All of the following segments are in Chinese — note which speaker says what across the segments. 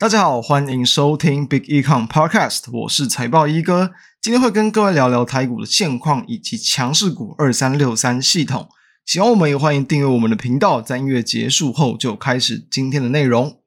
Speaker 1: 大家好，欢迎收听 Big Econ Podcast，我是财报一哥，今天会跟各位聊聊台股的现况以及强势股二三六三系统。喜欢我们也欢迎订阅我们的频道，在音乐结束后就开始今天的内容。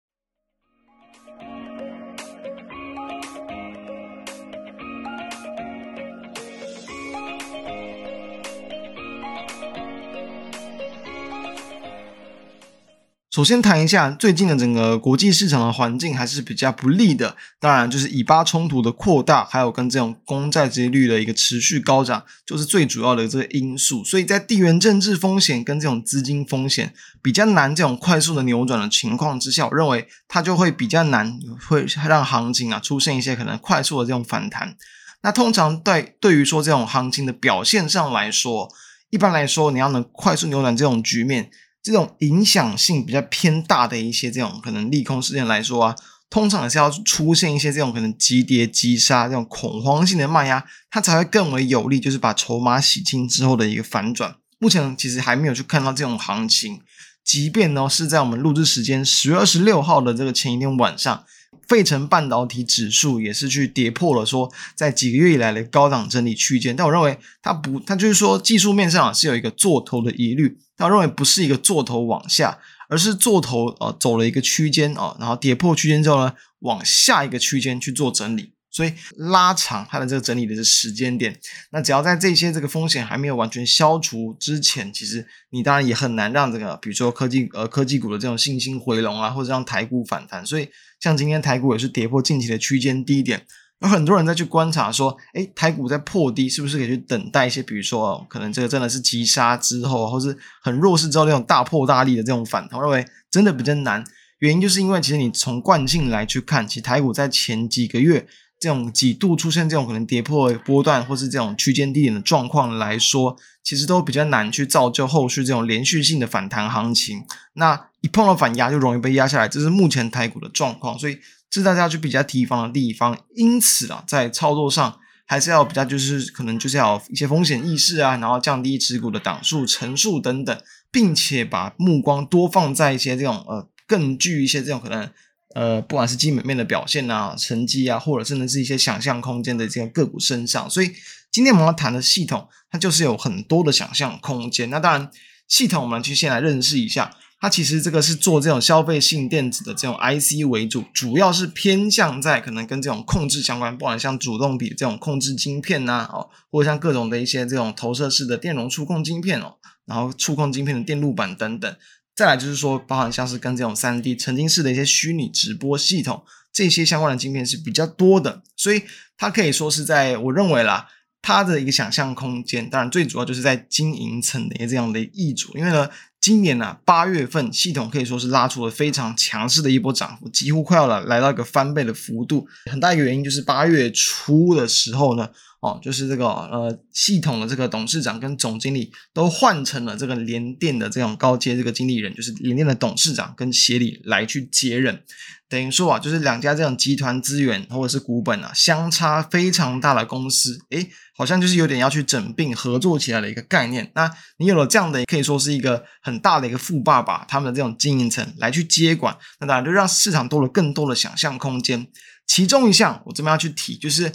Speaker 1: 首先谈一下最近的整个国际市场的环境还是比较不利的，当然就是以巴冲突的扩大，还有跟这种公债利率的一个持续高涨，就是最主要的这个因素。所以在地缘政治风险跟这种资金风险比较难这种快速的扭转的情况之下，我认为它就会比较难会让行情啊出现一些可能快速的这种反弹。那通常对对于说这种行情的表现上来说，一般来说你要能快速扭转这种局面。这种影响性比较偏大的一些这种可能利空事件来说啊，通常是要出现一些这种可能急跌急杀这种恐慌性的卖压，它才会更为有利，就是把筹码洗清之后的一个反转。目前其实还没有去看到这种行情，即便呢是在我们录制时间十月二十六号的这个前一天晚上。费城半导体指数也是去跌破了说，在几个月以来的高档整理区间，但我认为它不，它就是说技术面上是有一个做头的疑虑，但我认为不是一个做头往下，而是做头呃走了一个区间啊，然后跌破区间之后呢，往下一个区间去做整理。所以拉长它的这个整理的这时间点，那只要在这些这个风险还没有完全消除之前，其实你当然也很难让这个，比如说科技呃科技股的这种信心回笼啊，或者让台股反弹。所以像今天台股也是跌破近期的区间低点，有很多人在去观察说，诶，台股在破低是不是可以去等待一些，比如说哦，可能这个真的是急杀之后，或是很弱势之后那种大破大立的这种反弹，我认为真的比较难。原因就是因为其实你从惯性来去看，其实台股在前几个月。这种几度出现这种可能跌破波段或是这种区间低点的状况来说，其实都比较难去造就后续这种连续性的反弹行情。那一碰到反压就容易被压下来，这是目前台股的状况，所以这是大家要去比较提防的地方。因此啊，在操作上还是要比较就是可能就是要一些风险意识啊，然后降低持股的档数、成数等等，并且把目光多放在一些这种呃更具一些这种可能。呃，不管是基本面的表现啊、成绩啊，或者甚至是一些想象空间的这个个股身上，所以今天我们要谈的系统，它就是有很多的想象空间。那当然，系统我们去先来认识一下，它其实这个是做这种消费性电子的这种 IC 为主，主要是偏向在可能跟这种控制相关，不管像主动笔这种控制晶片呐、啊，哦，或者像各种的一些这种投射式的电容触控晶片哦，然后触控晶片的电路板等等。再来就是说，包含像是跟这种三 D 沉浸式的一些虚拟直播系统，这些相关的晶片是比较多的，所以它可以说是在我认为啦，它的一个想象空间，当然最主要就是在经营层的这样的挹注，因为呢，今年呢八月份系统可以说是拉出了非常强势的一波涨幅，几乎快要来来到一个翻倍的幅度，很大一个原因就是八月初的时候呢。哦，就是这个呃，系统的这个董事长跟总经理都换成了这个联电的这种高阶这个经理人，就是联电的董事长跟协理来去接任，等于说啊，就是两家这种集团资源或者是股本啊相差非常大的公司，诶，好像就是有点要去整并合作起来的一个概念。那你有了这样的，可以说是一个很大的一个富爸爸，他们的这种经营层来去接管，那当然就让市场多了更多的想象空间。其中一项我这边要去提就是。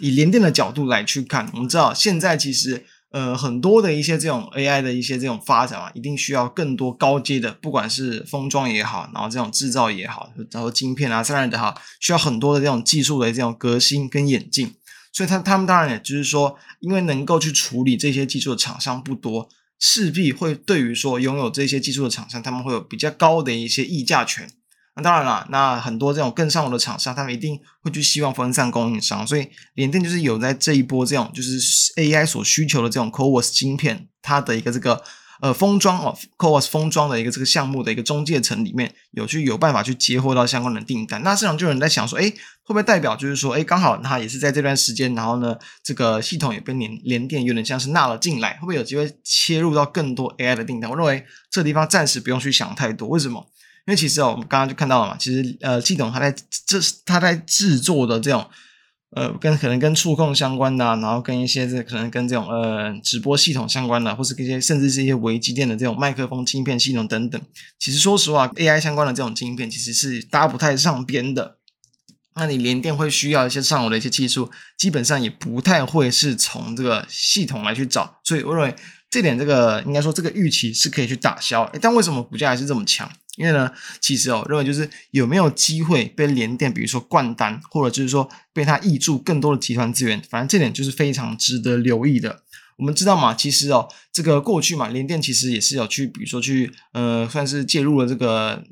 Speaker 1: 以联电的角度来去看，我们知道现在其实呃很多的一些这种 AI 的一些这种发展啊，一定需要更多高阶的，不管是封装也好，然后这种制造也好，然后晶片啊、散热的哈，需要很多的这种技术的这种革新跟演进。所以他他们当然也就是说，因为能够去处理这些技术的厂商不多，势必会对于说拥有这些技术的厂商，他们会有比较高的一些议价权。那当然了，那很多这种更上游的厂商，他们一定会去希望分散供应商，所以联电就是有在这一波这种就是 AI 所需求的这种 CoWoS 晶片，它的一个这个呃封装哦 CoWoS 封装的一个这个项目的一个中介层里面有去有办法去接获到相关的订单。那市场就有人在想说，哎，会不会代表就是说，哎，刚好它也是在这段时间，然后呢，这个系统也被联联电有点像是纳了进来，会不会有机会切入到更多 AI 的订单？我认为这地方暂时不用去想太多，为什么？因为其实哦，我们刚刚就看到了嘛，其实呃，系统它在这它在制作的这种呃，跟可能跟触控相关的，然后跟一些这可能跟这种呃直播系统相关的，或是一些甚至是一些微机电的这种麦克风芯片系统等等。其实说实话，AI 相关的这种晶片其实是搭不太上边的。那你联电会需要一些上游的一些技术，基本上也不太会是从这个系统来去找，所以我认为这点这个应该说这个预期是可以去打消。诶，但为什么股价还是这么强？因为呢，其实哦，认为就是有没有机会被联电，比如说灌单，或者就是说被它挹注更多的集团资源，反正这点就是非常值得留意的。我们知道嘛，其实哦，这个过去嘛，联电其实也是有去，比如说去呃，算是介入了这个。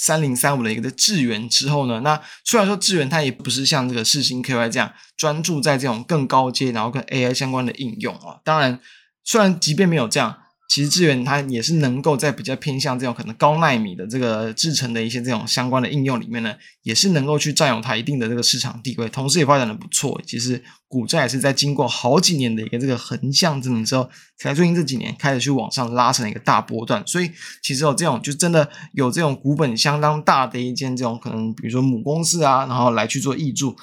Speaker 1: 三零三五的一个的智源之后呢，那虽然说智源它也不是像这个世芯 KY 这样专注在这种更高阶，然后跟 AI 相关的应用啊。当然，虽然即便没有这样。其实智原它也是能够在比较偏向这种可能高奈米的这个制成的一些这种相关的应用里面呢，也是能够去占有它一定的这个市场地位，同时也发展的不错。其实股价也是在经过好几年的一个这个横向整理之后，才最近这几年开始去往上拉成一个大波段。所以其实有这种就真的有这种股本相当大的一间这种可能，比如说母公司啊，然后来去做挹注。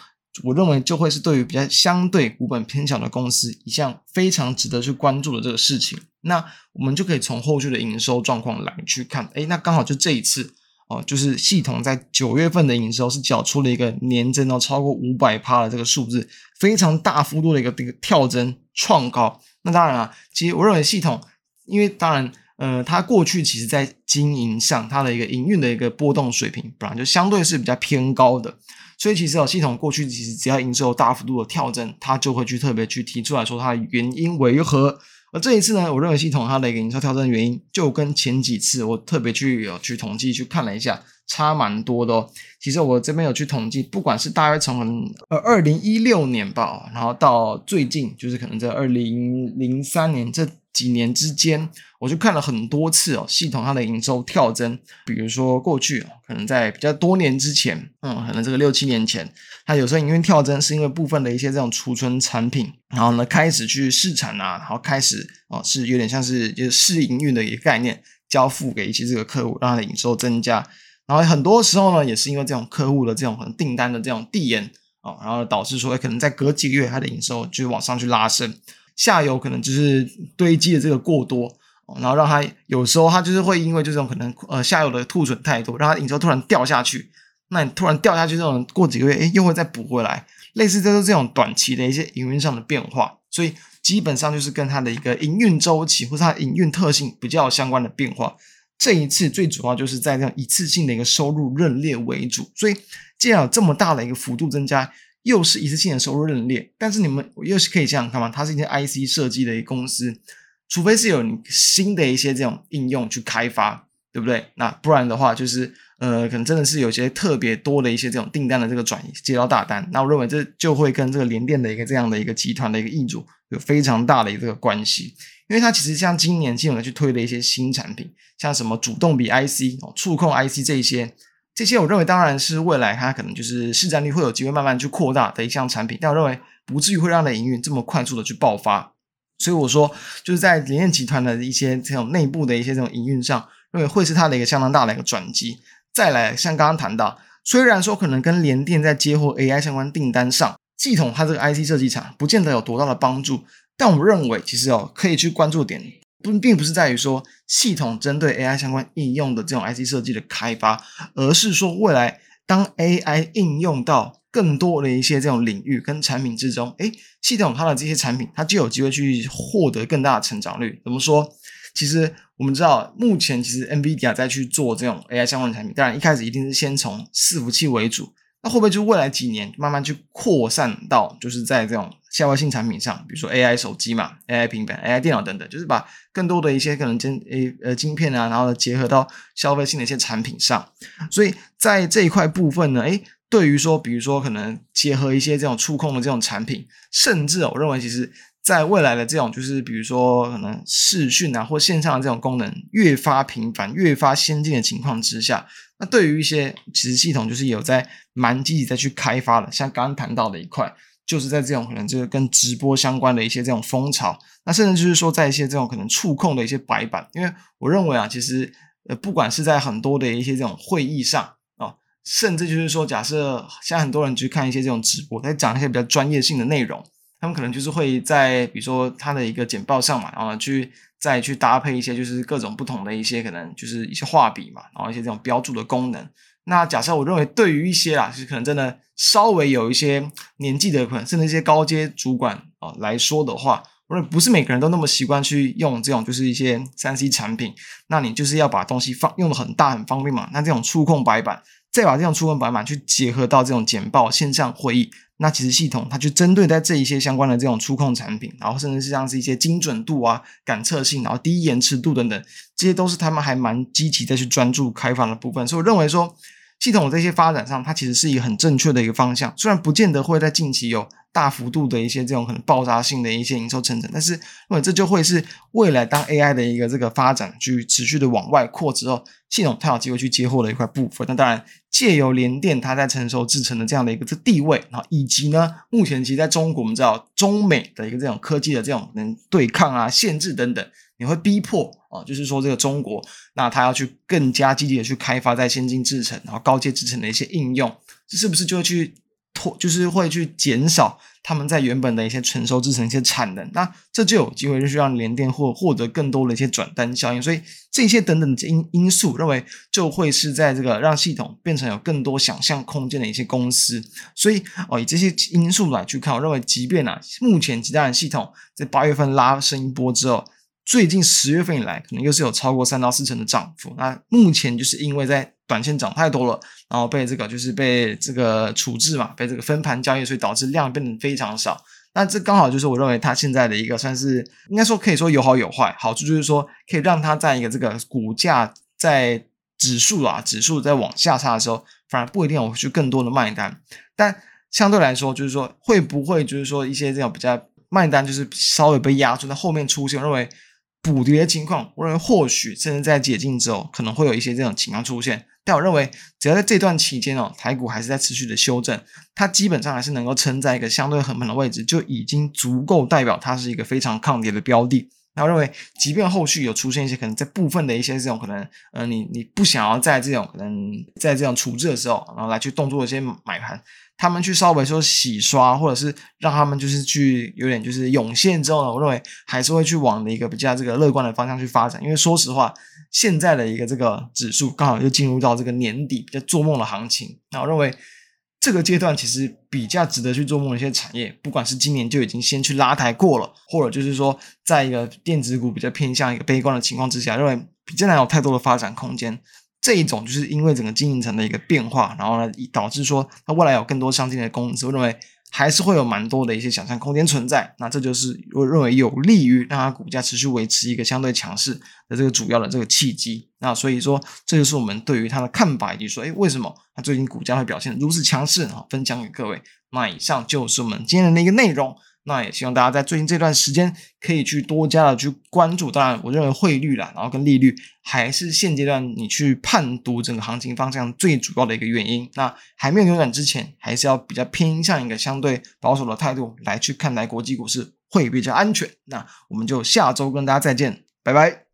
Speaker 1: 我认为就会是对于比较相对股本偏小的公司一项非常值得去关注的这个事情。那我们就可以从后续的营收状况来去看。诶，那刚好就这一次哦，就是系统在九月份的营收是缴出了一个年增到超过五百趴的这个数字，非常大幅度的一个这个跳增创高。那当然了，其实我认为系统，因为当然呃，它过去其实在经营上它的一个营运的一个波动水平，本来就相对是比较偏高的。所以其实哦，系统过去其实只要营收大幅度的跳增，它就会去特别去提出来说它的原因为何。而这一次呢，我认为系统它的一个营收跳增原因，就跟前几次我特别去有去统计去看了一下，差蛮多的哦。其实我这边有去统计，不管是大约从呃二零一六年吧，然后到最近就是可能在二零零三年这。几年之间，我就看了很多次哦，系统它的营收跳增，比如说过去哦，可能在比较多年之前，嗯，可能这个六七年前，它有时候营运跳增是因为部分的一些这种储存产品，然后呢开始去试产啊，然后开始哦是有点像是就是试营运的一个概念，交付给一些这个客户，让它的营收增加，然后很多时候呢也是因为这种客户的这种可能订单的这种递延哦，然后导致说可能在隔几个月它的营收就往上去拉升。下游可能就是堆积的这个过多，然后让它有时候它就是会因为这种可能呃下游的库存太多，让它营收突然掉下去。那你突然掉下去这种过几个月，诶又会再补回来，类似这是这种短期的一些营运上的变化。所以基本上就是跟它的一个营运周期或者它营运特性比较相关的变化。这一次最主要就是在这样一次性的一个收入认列为主，所以既然有这么大的一个幅度增加。又是一次性的收入认列，但是你们又是可以这样看吗？它是一间 IC 设计的一个公司，除非是有你新的一些这种应用去开发，对不对？那不然的话，就是呃，可能真的是有些特别多的一些这种订单的这个转移接到大单，那我认为这就会跟这个联电的一个这样的一个集团的一个易主有非常大的一个关系，因为它其实像今年系统去推的一些新产品，像什么主动笔 IC 哦、触控 IC 这一些。这些我认为当然是未来它可能就是市占率会有机会慢慢去扩大的一项产品，但我认为不至于会让它的营运这么快速的去爆发。所以我说就是在联电集团的一些这种内部的一些这种营运上，认为会是它的一个相当大的一个转机。再来像刚刚谈到，虽然说可能跟联电在接获 AI 相关订单上，系统它这个 IC 设计厂不见得有多大的帮助，但我认为其实哦可以去关注点。不，并不是在于说系统针对 AI 相关应用的这种 IC 设计的开发，而是说未来当 AI 应用到更多的一些这种领域跟产品之中，诶，系统它的这些产品，它就有机会去获得更大的成长率。怎么说？其实我们知道，目前其实 NVIDIA 在去做这种 AI 相关的产品，当然一开始一定是先从伺服器为主。那会不会就未来几年慢慢去扩散到，就是在这种消费性产品上，比如说 AI 手机嘛、AI 平板、AI 电脑等等，就是把更多的一些可能晶诶呃晶片啊，然后结合到消费性的一些产品上。所以在这一块部分呢，诶，对于说，比如说可能结合一些这种触控的这种产品，甚至我认为其实。在未来的这种，就是比如说可能视讯啊，或线上的这种功能越发频繁、越发先进的情况之下，那对于一些其实系统就是有在蛮积极在去开发的，像刚刚谈到的一块，就是在这种可能就是跟直播相关的一些这种风潮，那甚至就是说在一些这种可能触控的一些白板，因为我认为啊，其实呃不管是在很多的一些这种会议上啊、甚至就是说假设像很多人去看一些这种直播，在讲一些比较专业性的内容。他们可能就是会在比如说它的一个简报上嘛，然后去再去搭配一些就是各种不同的一些可能就是一些画笔嘛，然后一些这种标注的功能，那假设我认为对于一些啊，就是可能真的稍微有一些年纪的，可能甚至一些高阶主管啊来说的话，我认为不是每个人都那么习惯去用这种就是一些三 C 产品，那你就是要把东西放用的很大很方便嘛，那这种触控白板。再把这种触控白板去结合到这种简报线上会议，那其实系统它就针对在这一些相关的这种触控产品，然后甚至是像是一些精准度啊、感测性，然后低延迟度等等，这些都是他们还蛮积极在去专注开发的部分。所以我认为说，系统这些发展上，它其实是一个很正确的一个方向，虽然不见得会在近期有。大幅度的一些这种很爆炸性的一些营收成长，但是，因为这就会是未来当 AI 的一个这个发展去持续的往外扩之后，系统它有机会去接获的一块部分。那当然，借由联电它在成熟制程的这样的一个地位，然后以及呢，目前其实在中国我们知道中美的一个这种科技的这种能对抗啊、限制等等，你会逼迫啊，就是说这个中国，那它要去更加积极的去开发在先进制程，然后高阶制程的一些应用，这是不是就会去？就是会去减少他们在原本的一些成熟制程一些产能，那这就有机会就是让联电获获得更多的一些转单效应，所以这些等等的因因素，认为就会是在这个让系统变成有更多想象空间的一些公司，所以哦以这些因素来去看，我认为即便啊目前其他的系统在八月份拉升一波之后。最近十月份以来，可能又是有超过三到四成的涨幅。那目前就是因为在短线涨太多了，然后被这个就是被这个处置嘛，被这个分盘交易，所以导致量变得非常少。那这刚好就是我认为它现在的一个算是应该说可以说有好有坏。好处就是说可以让它在一个这个股价在指数啊指数在往下差的时候，反而不一定有去更多的卖单。但相对来说，就是说会不会就是说一些这种比较卖单就是稍微被压住，在后面出现，认为。补跌的情况，我认为或许甚至在解禁之后，可能会有一些这种情况出现。但我认为，只要在这段期间哦，台股还是在持续的修正，它基本上还是能够撑在一个相对横盘的位置，就已经足够代表它是一个非常抗跌的标的。那我认为，即便后续有出现一些可能在部分的一些这种可能，呃，你你不想要在这种可能在这种处置的时候，然后来去动作一些买盘。他们去稍微说洗刷，或者是让他们就是去有点就是涌现之后呢，我认为还是会去往的一个比较这个乐观的方向去发展。因为说实话，现在的一个这个指数刚好就进入到这个年底比较做梦的行情。那我认为这个阶段其实比较值得去做梦的一些产业，不管是今年就已经先去拉抬过了，或者就是说在一个电子股比较偏向一个悲观的情况之下，认为比较难有太多的发展空间。这一种就是因为整个经营层的一个变化，然后呢，导致说它未来有更多相近的公司，我认为还是会有蛮多的一些想象空间存在。那这就是我认为有利于让它股价持续维持一个相对强势的这个主要的这个契机。那所以说，这就是我们对于它的看法，以及说，哎，为什么它最近股价会表现如此强势啊？分享给各位。那以上就是我们今天的一个内容。那也希望大家在最近这段时间可以去多加的去关注。当然，我认为汇率啦，然后跟利率还是现阶段你去判读整个行情方向最主要的一个原因。那还没有扭转之前，还是要比较偏向一个相对保守的态度来去看待国际股市会比较安全。那我们就下周跟大家再见，拜拜。